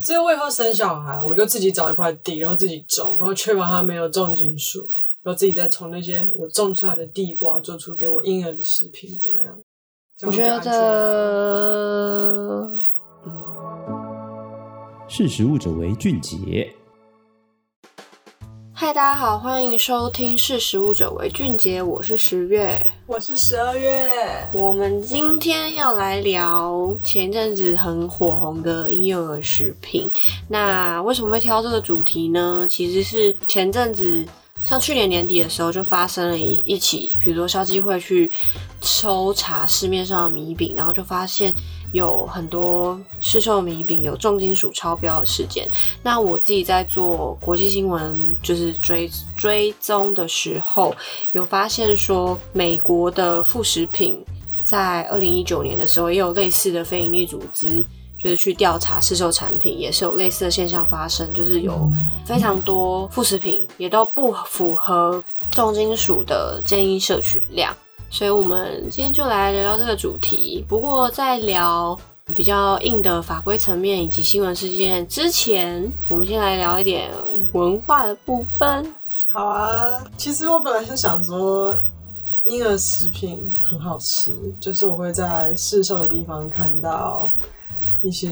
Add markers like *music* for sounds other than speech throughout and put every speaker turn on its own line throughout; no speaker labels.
所以我以后生小孩，我就自己找一块地，然后自己种，然后确保它没有重金属，然后自己再从那些我种出来的地瓜做出给我婴儿的食品，怎么样？
我觉得，嗯，
识食物者为俊杰。
嗨，大家好，欢迎收听《识食物者为俊杰》，我是十月，
我是十二月。
我们今天要来聊前一阵子很火红的婴幼儿食品。那为什么会挑这个主题呢？其实是前阵子，像去年年底的时候，就发生了一一起，比如说消基会去抽查市面上的米饼，然后就发现。有很多市售米饼有重金属超标的事件。那我自己在做国际新闻，就是追追踪的时候，有发现说，美国的副食品在二零一九年的时候，也有类似的非营利组织，就是去调查市售产品，也是有类似的现象发生，就是有非常多副食品也都不符合重金属的建议摄取量。所以，我们今天就来聊聊这个主题。不过，在聊比较硬的法规层面以及新闻事件之前，我们先来聊一点文化的部分。
好啊，其实我本来是想说，婴儿食品很好吃，就是我会在市售的地方看到一些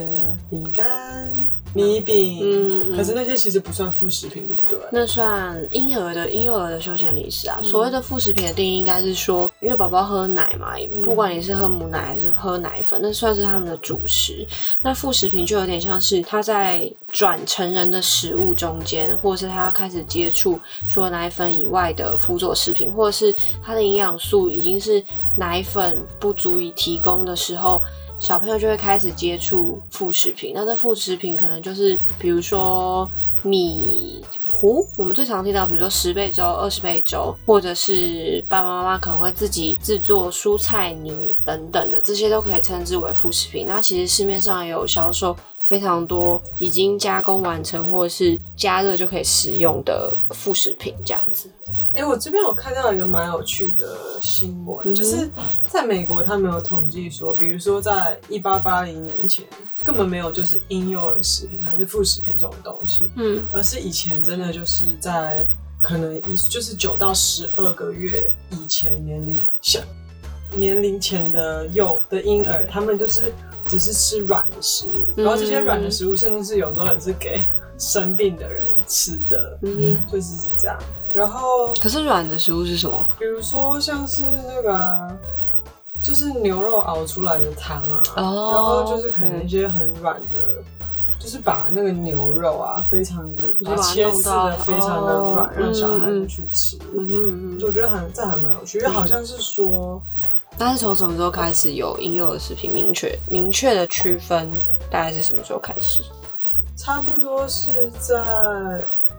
饼干。米饼，可是那些其实不算副食品，对不对？
那算婴儿的婴幼儿的休闲零食啊。嗯、所谓的副食品的定义，应该是说，因为宝宝喝奶嘛，嗯、不管你是喝母奶还是喝奶粉，那算是他们的主食。那副食品就有点像是他在转成人的食物中间，或者是他要开始接触除了奶粉以外的辅佐食品，或者是他的营养素已经是奶粉不足以提供的时候。小朋友就会开始接触副食品，那这副食品可能就是，比如说米糊，我们最常听到，比如说十倍粥、二十倍粥，或者是爸爸妈妈可能会自己制作蔬菜泥等等的，这些都可以称之为副食品。那其实市面上也有销售非常多已经加工完成或者是加热就可以食用的副食品，这样子。
哎、欸，我这边我看到一个蛮有趣的新闻，嗯、就是在美国，他们有统计说，比如说在一八八零年前，根本没有就是婴幼儿食品还是副食品这种东西，嗯，而是以前真的就是在可能一就是九到十二个月以前年龄小年龄前的幼的婴儿，他们就是只是吃软的食物，嗯、然后这些软的食物甚至是有时候也是给生病的人吃的，嗯哼，就是是这样。然后，
可是软的食物是什么？
比如说像是那个、啊，就是牛肉熬出来的汤啊，哦、然后就是可能一些很软的，嗯、就是把那个牛肉啊，非常的把切丝的非常的软，哦、让小孩子去吃。嗯嗯嗯，就我觉得很这还蛮有趣，因为好像是说，
但是从什么时候开始有婴幼儿食品明确明确的区分？大概是什么时候开始？
差不多是在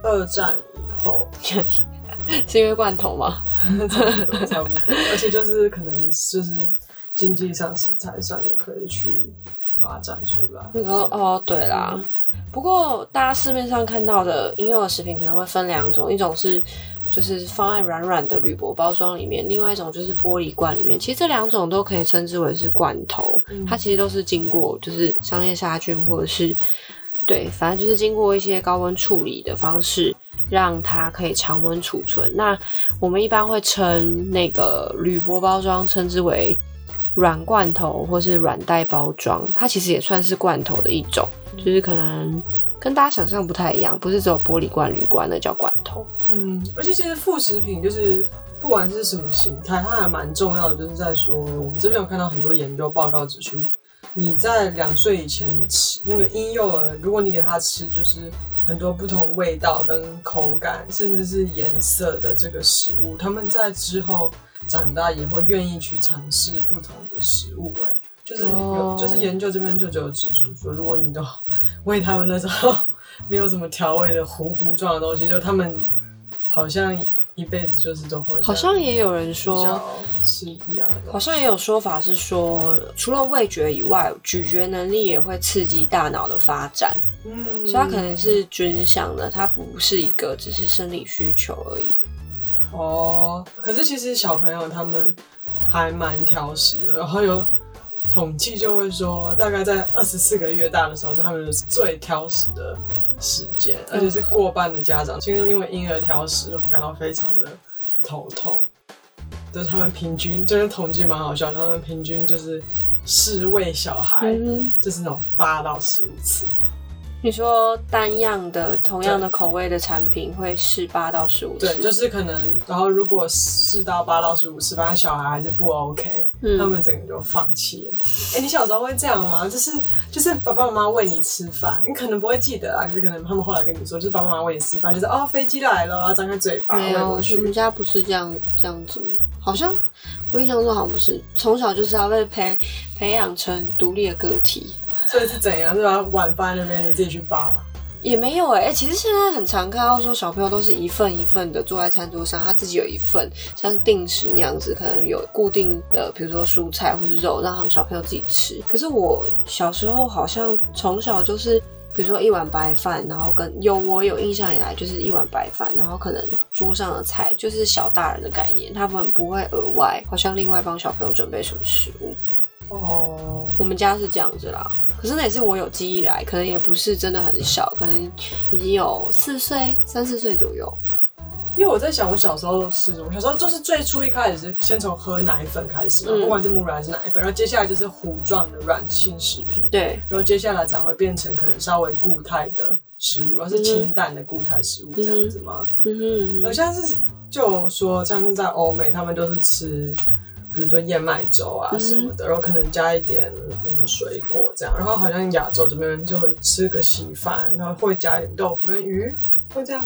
二战以。
后 *laughs* 是因为罐头吗？*laughs*
差不多，差不多。而且就是可能就是经济上、食材上也可以去发展出来。
哦哦，对啦。嗯、不过大家市面上看到的婴幼儿食品可能会分两种，一种是就是放在软软的铝箔包装里面，另外一种就是玻璃罐里面。其实这两种都可以称之为是罐头，嗯、它其实都是经过就是商业杀菌或者是对，反正就是经过一些高温处理的方式。让它可以常温储存。那我们一般会称那个铝箔包装称之为软罐头或是软袋包装，它其实也算是罐头的一种，就是可能跟大家想象不太一样，不是只有玻璃罐、铝罐那叫罐头。
嗯，而且其实副食品就是不管是什么形态，它还蛮重要的，就是在说我们这边有看到很多研究报告指出，你在两岁以前吃那个婴幼儿，如果你给他吃就是。很多不同味道跟口感，甚至是颜色的这个食物，他们在之后长大也会愿意去尝试不同的食物。哎，就是有，oh. 就是研究这边就只有指出说，如果你都喂他们那时候没有什么调味的糊糊状的东西，就他们好像一辈子就是都会。
好像也有人说
是一样的，
好像也有说法是说，除了味觉以外，咀嚼能力也会刺激大脑的发展。嗯，所以它可能是均相的，它不是一个只是生理需求而已。
哦，可是其实小朋友他们还蛮挑食的，然后有统计就会说，大概在二十四个月大的时候是他们最挑食的时间，而且是过半的家长，其实因为婴儿挑食感到非常的头痛。就是他们平均，这个统计蛮好笑，他们平均就是四喂小孩，嗯、就是那种八到十五次。
你说单样的同样的口味的产品会试八到十五次？
对，就是可能，然后如果四到八到十五次，发现小孩还是不 OK，、嗯、他们整个就放弃了。哎、欸，你小时候会这样吗？就是就是爸爸妈妈喂你吃饭，你可能不会记得啊，可是可能他们后来跟你说，就是爸爸妈妈喂你吃饭，就是哦飞机来了，要张开嘴巴。
没有，我们家不是这样这样子，好像我印象中好像不是，从小就是要被培培养成独立的个体。
所以是怎样？是吧？晚饭那边，你自己去扒？
也没有哎、欸欸，其实现在很常看到说小朋友都是一份一份的坐在餐桌上，他自己有一份像定时那样子，可能有固定的，比如说蔬菜或是肉，让他们小朋友自己吃。可是我小时候好像从小就是，比如说一碗白饭，然后跟有我有印象以来就是一碗白饭，然后可能桌上的菜就是小大人的概念，他们不会额外好像另外帮小朋友准备什么食物。哦，我们家是这样子啦。可是那也是我有记忆以来，可能也不是真的很小，可能已经有四岁、三四岁左右。
因为我在想，我小时候吃什么？小时候就是最初一开始是先从喝奶粉开始嘛，嗯、不管是母乳还是奶粉，然后接下来就是糊状的软性食品，
对，
然后接下来才会变成可能稍微固态的食物，然后是清淡的固态食物这样子吗？嗯哼，好像是就说像是在欧美，他们都是吃。比如说燕麦粥啊什么的，嗯、然后可能加一点嗯水果这样，然后好像亚洲这边就吃个稀饭，然后会加一点豆腐跟鱼，会这样？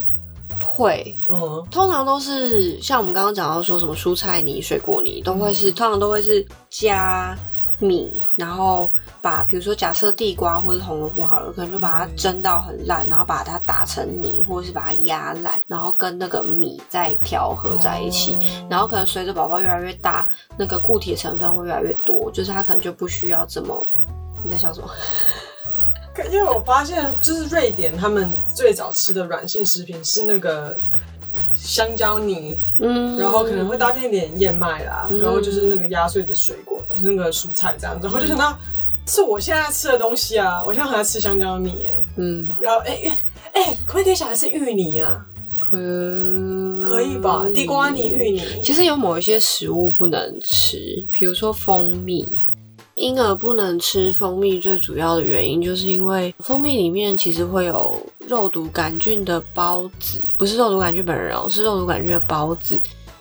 会，嗯，通常都是像我们刚刚讲到说什么蔬菜泥、水果泥都会是，嗯、通常都会是加米，然后。把比如说假设地瓜或者红萝卜好了，可能就把它蒸到很烂，然后把它打成泥，或者是把它压烂，然后跟那个米再调和在一起，哦、然后可能随着宝宝越来越大，那个固体成分会越来越多，就是它可能就不需要这么。你在笑什么？*laughs*
因为我发现就是瑞典他们最早吃的软性食品是那个香蕉泥，嗯，然后可能会搭配一点燕麦啦，嗯、然后就是那个压碎的水果，就是那个蔬菜这样子，然后就想到。是我现在吃的东西啊！我现在很爱吃香蕉泥，哎，嗯，然后哎哎哎，可不可以给小孩吃芋泥啊？可以，可以吧？地瓜泥、芋泥。
其实有某一些食物不能吃，比如说蜂蜜。婴儿不能吃蜂蜜，最主要的原因就是因为蜂蜜里面其实会有肉毒杆菌的孢子，不是肉毒杆菌本人哦，是肉毒杆菌的孢子。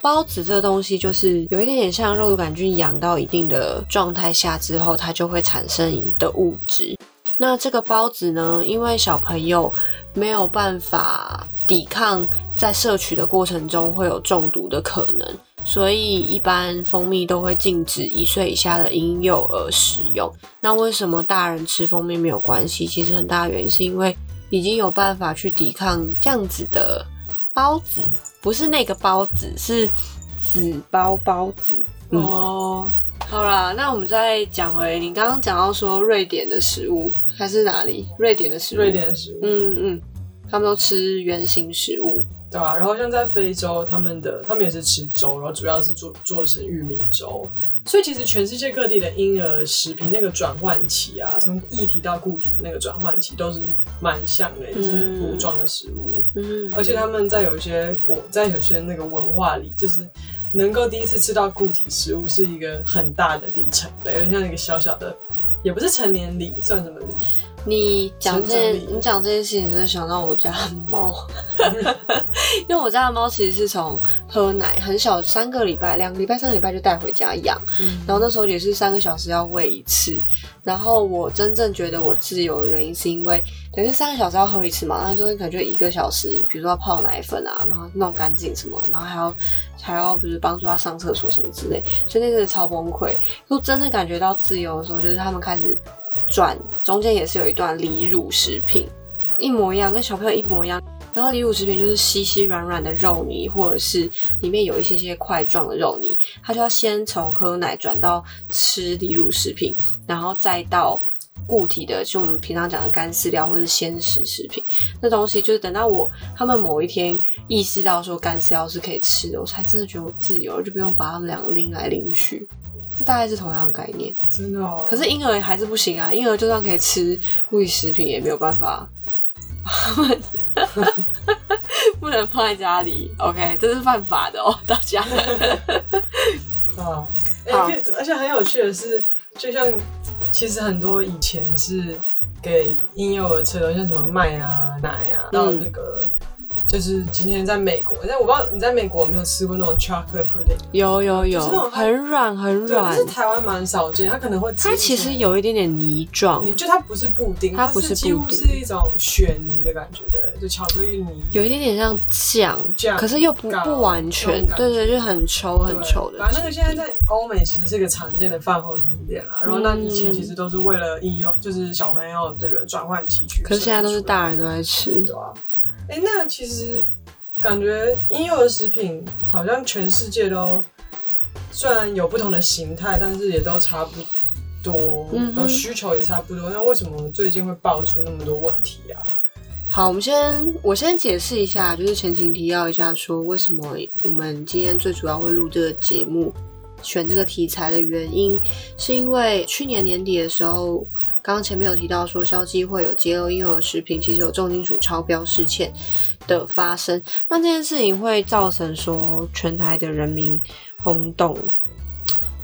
孢子这个东西就是有一点点像肉毒杆菌养到一定的状态下之后，它就会产生的物质。那这个孢子呢，因为小朋友没有办法抵抗，在摄取的过程中会有中毒的可能，所以一般蜂蜜都会禁止一岁以下的婴幼儿食用。那为什么大人吃蜂蜜没有关系？其实很大原因是因为已经有办法去抵抗这样子的孢子。不是那个包子，是纸包包子。嗯、哦，好啦，那我们再讲回你刚刚讲到说瑞典的食物，还是哪里？瑞典的食物，
瑞典的食物。
嗯嗯，他们都吃圆形食物，
对、啊？然后像在非洲，他们的他们也是吃粥，然后主要是做做成玉米粥。所以其实全世界各地的婴儿食品那个转换期啊，从液体到固体那个转换期都是蛮像的，就是糊状的食物。嗯，而且他们在有一些国，在有些那个文化里，就是能够第一次吃到固体食物是一个很大的里程碑，有点像一个小小的，也不是成年礼，算什么礼？
你讲这件，你讲这件事情，真的想到我家的猫，*laughs* 因为我家的猫其实是从喝奶很小，三个礼拜、两个礼拜、三个礼拜就带回家养，嗯、然后那时候也是三个小时要喂一次。然后我真正觉得我自由的原因，是因为等于三个小时要喝一次嘛，那中间可能就一个小时，比如说要泡奶粉啊，然后弄干净什么，然后还要 *laughs* 还要不是帮助他上厕所什么之类，所以那个超崩溃。就真的感觉到自由的时候，就是他们开始。转中间也是有一段离乳食品，一模一样，跟小朋友一模一样。然后离乳食品就是稀稀软软的肉泥，或者是里面有一些些块状的肉泥，他就要先从喝奶转到吃离乳食品，然后再到固体的，就我们平常讲的干饲料或者是鲜食食品。那东西就是等到我他们某一天意识到说干饲料是可以吃的，我才真的觉得我自由，就不用把他们两个拎来拎去。这大概是同样的概念。
真的哦。
可是婴儿还是不行啊，婴儿就算可以吃固体食品，也没有办法，*laughs* 不能放在家里。OK，这是犯法的哦，*laughs* 大家。
啊，欸、而且很有趣的是，就像其实很多以前是给婴幼儿吃的，像什么麦啊、奶啊，到那个。嗯就是今天在美国，但我不知道你在美国有没有吃过那种 chocolate pudding？
有有有，就是那种很软很软。
但是台湾蛮少见，它可能会
它其实有一点点泥状，
你就它不是布丁，
它不是布丁，
几乎是一种雪泥的感觉，对，就巧克力泥，
有一点点像酱，酱，可是又不不完全，对对，就很稠很稠的。
反正那个现在在欧美其实是一个常见的饭后甜点啦，然后那以前其实都是为了应用，就是小朋友这个转换期去，
可是现在都是大人都在吃，
对啊。哎、欸，那其实感觉婴幼儿食品好像全世界都虽然有不同的形态，但是也都差不多，然后、嗯、需求也差不多。那为什么最近会爆出那么多问题啊？
好，我们先我先解释一下，就是前情提要一下，说为什么我们今天最主要会录这个节目，选这个题材的原因，是因为去年年底的时候。刚前面有提到说，消基会有揭露婴儿食品其实有重金属超标事件的发生，那这件事情会造成说全台的人民轰动，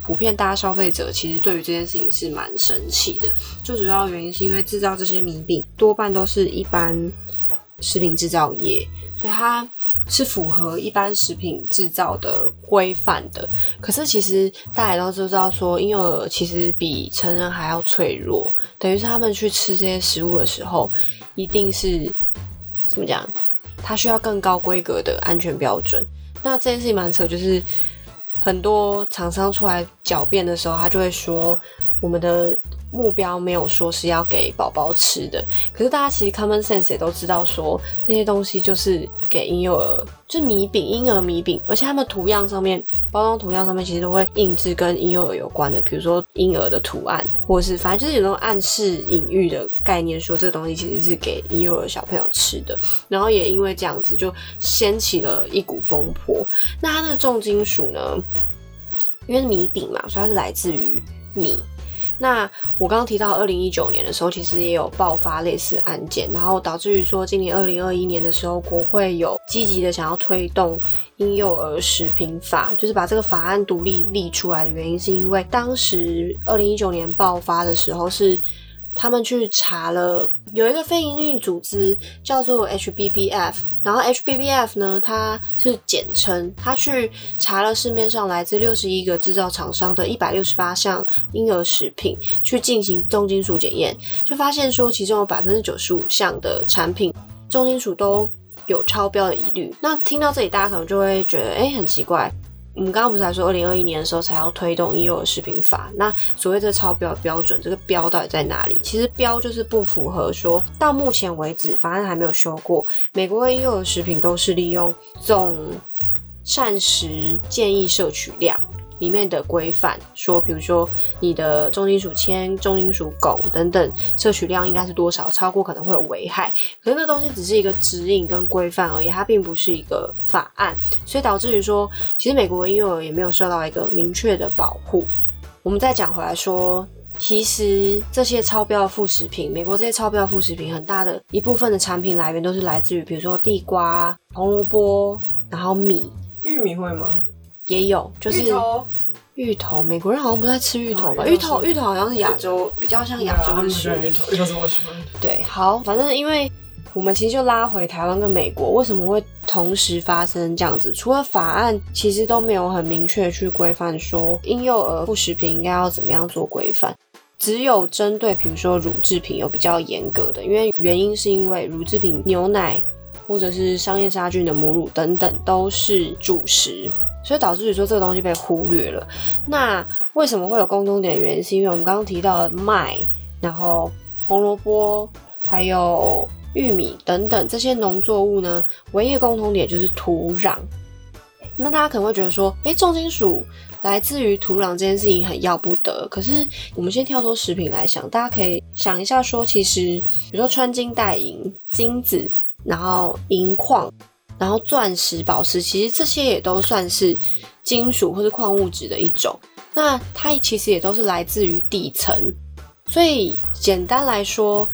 普遍大家消费者其实对于这件事情是蛮生气的。最主要原因是因为制造这些米饼多半都是一般食品制造业，所以它。是符合一般食品制造的规范的，可是其实大家都知道说，婴幼儿其实比成人还要脆弱，等于是他们去吃这些食物的时候，一定是怎么讲？他需要更高规格的安全标准。那这件事情蛮扯，就是很多厂商出来狡辩的时候，他就会说我们的。目标没有说是要给宝宝吃的，可是大家其实 common sense 也都知道说那些东西就是给婴幼儿，就米饼、婴儿米饼，而且他们图样上面、包装图样上面其实都会印制跟婴幼儿有关的，比如说婴儿的图案，或者是反正就是有那种暗示隐喻的概念，说这个东西其实是给婴幼儿小朋友吃的。然后也因为这样子，就掀起了一股风波。那它那个重金属呢？因为米饼嘛，所以它是来自于米。那我刚刚提到二零一九年的时候，其实也有爆发类似案件，然后导致于说今年二零二一年的时候，国会有积极的想要推动婴幼儿食品法，就是把这个法案独立立出来的原因，是因为当时二零一九年爆发的时候是。他们去查了，有一个非营利组织叫做 HBBF，然后 HBBF 呢，它是简称，它去查了市面上来自六十一个制造厂商的一百六十八项婴儿食品，去进行重金属检验，就发现说其中有百分之九十五项的产品重金属都有超标的疑虑。那听到这里，大家可能就会觉得，哎，很奇怪。我们刚刚不是还说，二零二一年的时候才要推动婴幼儿食品法？那所谓这超标标准，这个标到底在哪里？其实标就是不符合说，到目前为止法案还没有修过，美国的婴幼儿食品都是利用总膳食建议摄取量。里面的规范说，比如说你的重金属铅、重金属汞等等摄取量应该是多少，超过可能会有危害。可是那东西只是一个指引跟规范而已，它并不是一个法案，所以导致于说，其实美国的婴幼儿也没有受到一个明确的保护。我们再讲回来说，其实这些超标副食品，美国这些超标副食品，很大的一部分的产品来源都是来自于，比如说地瓜、红萝卜，然后米、
玉米会吗？
也有，就是芋头，芋头，美国人好像不太吃芋头吧？哦、芋头，芋头好像是亚洲，比较像亚洲的食物。芋头，
芋头是我喜欢的。
对，好，反正因为我们其实就拉回台湾跟美国，为什么会同时发生这样子？除了法案其实都没有很明确去规范说婴幼儿副食品应该要怎么样做规范，只有针对比如说乳制品有比较严格的，因为原因是因为乳制品牛奶或者是商业杀菌的母乳等等都是主食。所以导致于说这个东西被忽略了。那为什么会有共通点原因？是因为我们刚刚提到的麦，然后红萝卜，还有玉米等等这些农作物呢，唯一的共同点就是土壤。那大家可能会觉得说，诶，重金属来自于土壤这件事情很要不得。可是我们先跳脱食品来想，大家可以想一下说，其实比如说穿金戴银、金子，然后银矿。然后钻石、宝石，其实这些也都算是金属或是矿物质的一种。那它其实也都是来自于底层。所以简单来说，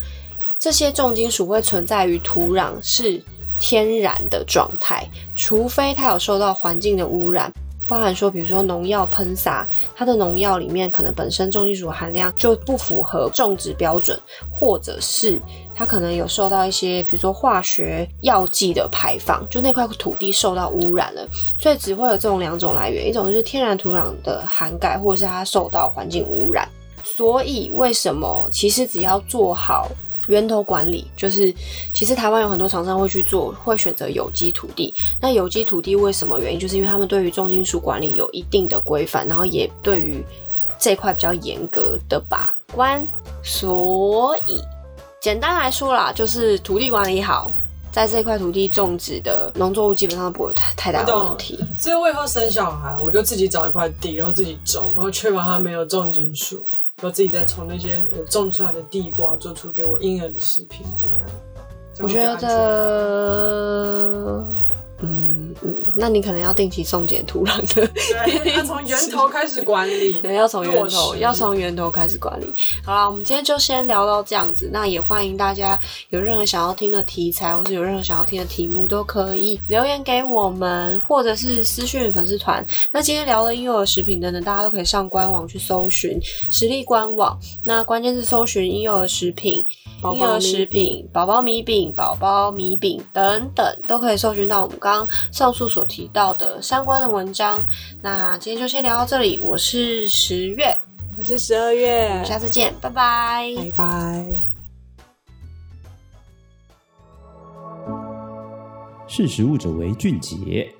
这些重金属会存在于土壤是天然的状态，除非它有受到环境的污染。包含说，比如说农药喷洒，它的农药里面可能本身重金属含量就不符合种植标准，或者是它可能有受到一些，比如说化学药剂的排放，就那块土地受到污染了，所以只会有这种两种来源，一种就是天然土壤的涵盖，或者是它受到环境污染。所以为什么其实只要做好。源头管理就是，其实台湾有很多厂商会去做，会选择有机土地。那有机土地为什么原因？就是因为他们对于重金属管理有一定的规范，然后也对于这块比较严格的把关。所以简单来说啦，就是土地管理好，在这块土地种植的农作物基本上都不会太太大的问题。
所以我以后生小孩，我就自己找一块地，然后自己种，然后确保它没有重金属。然后自己再从那些我种出来的地瓜做出给我婴儿的食品，怎么样？
我觉得，嗯嗯，那你可能要定期送检土壤的，*laughs* *laughs*
对，要从源头开始管理，
对，要从源头，要从源头开始管理。好啦，我们今天就先聊到这样子。那也欢迎大家有任何想要听的题材，或是有任何想要听的题目，都可以留言给我们，或者是私讯粉丝团。那今天聊的婴幼儿食品等等，大家都可以上官网去搜寻实力官网。那关键是搜寻婴幼儿食品。婴儿食品、宝宝米饼、宝宝米饼等等，都可以搜寻到我们刚刚上述所提到的相关的文章。那今天就先聊到这里，我是十月，
我是十二月，
我们下次见，拜拜，
拜拜。
识时务者为俊杰。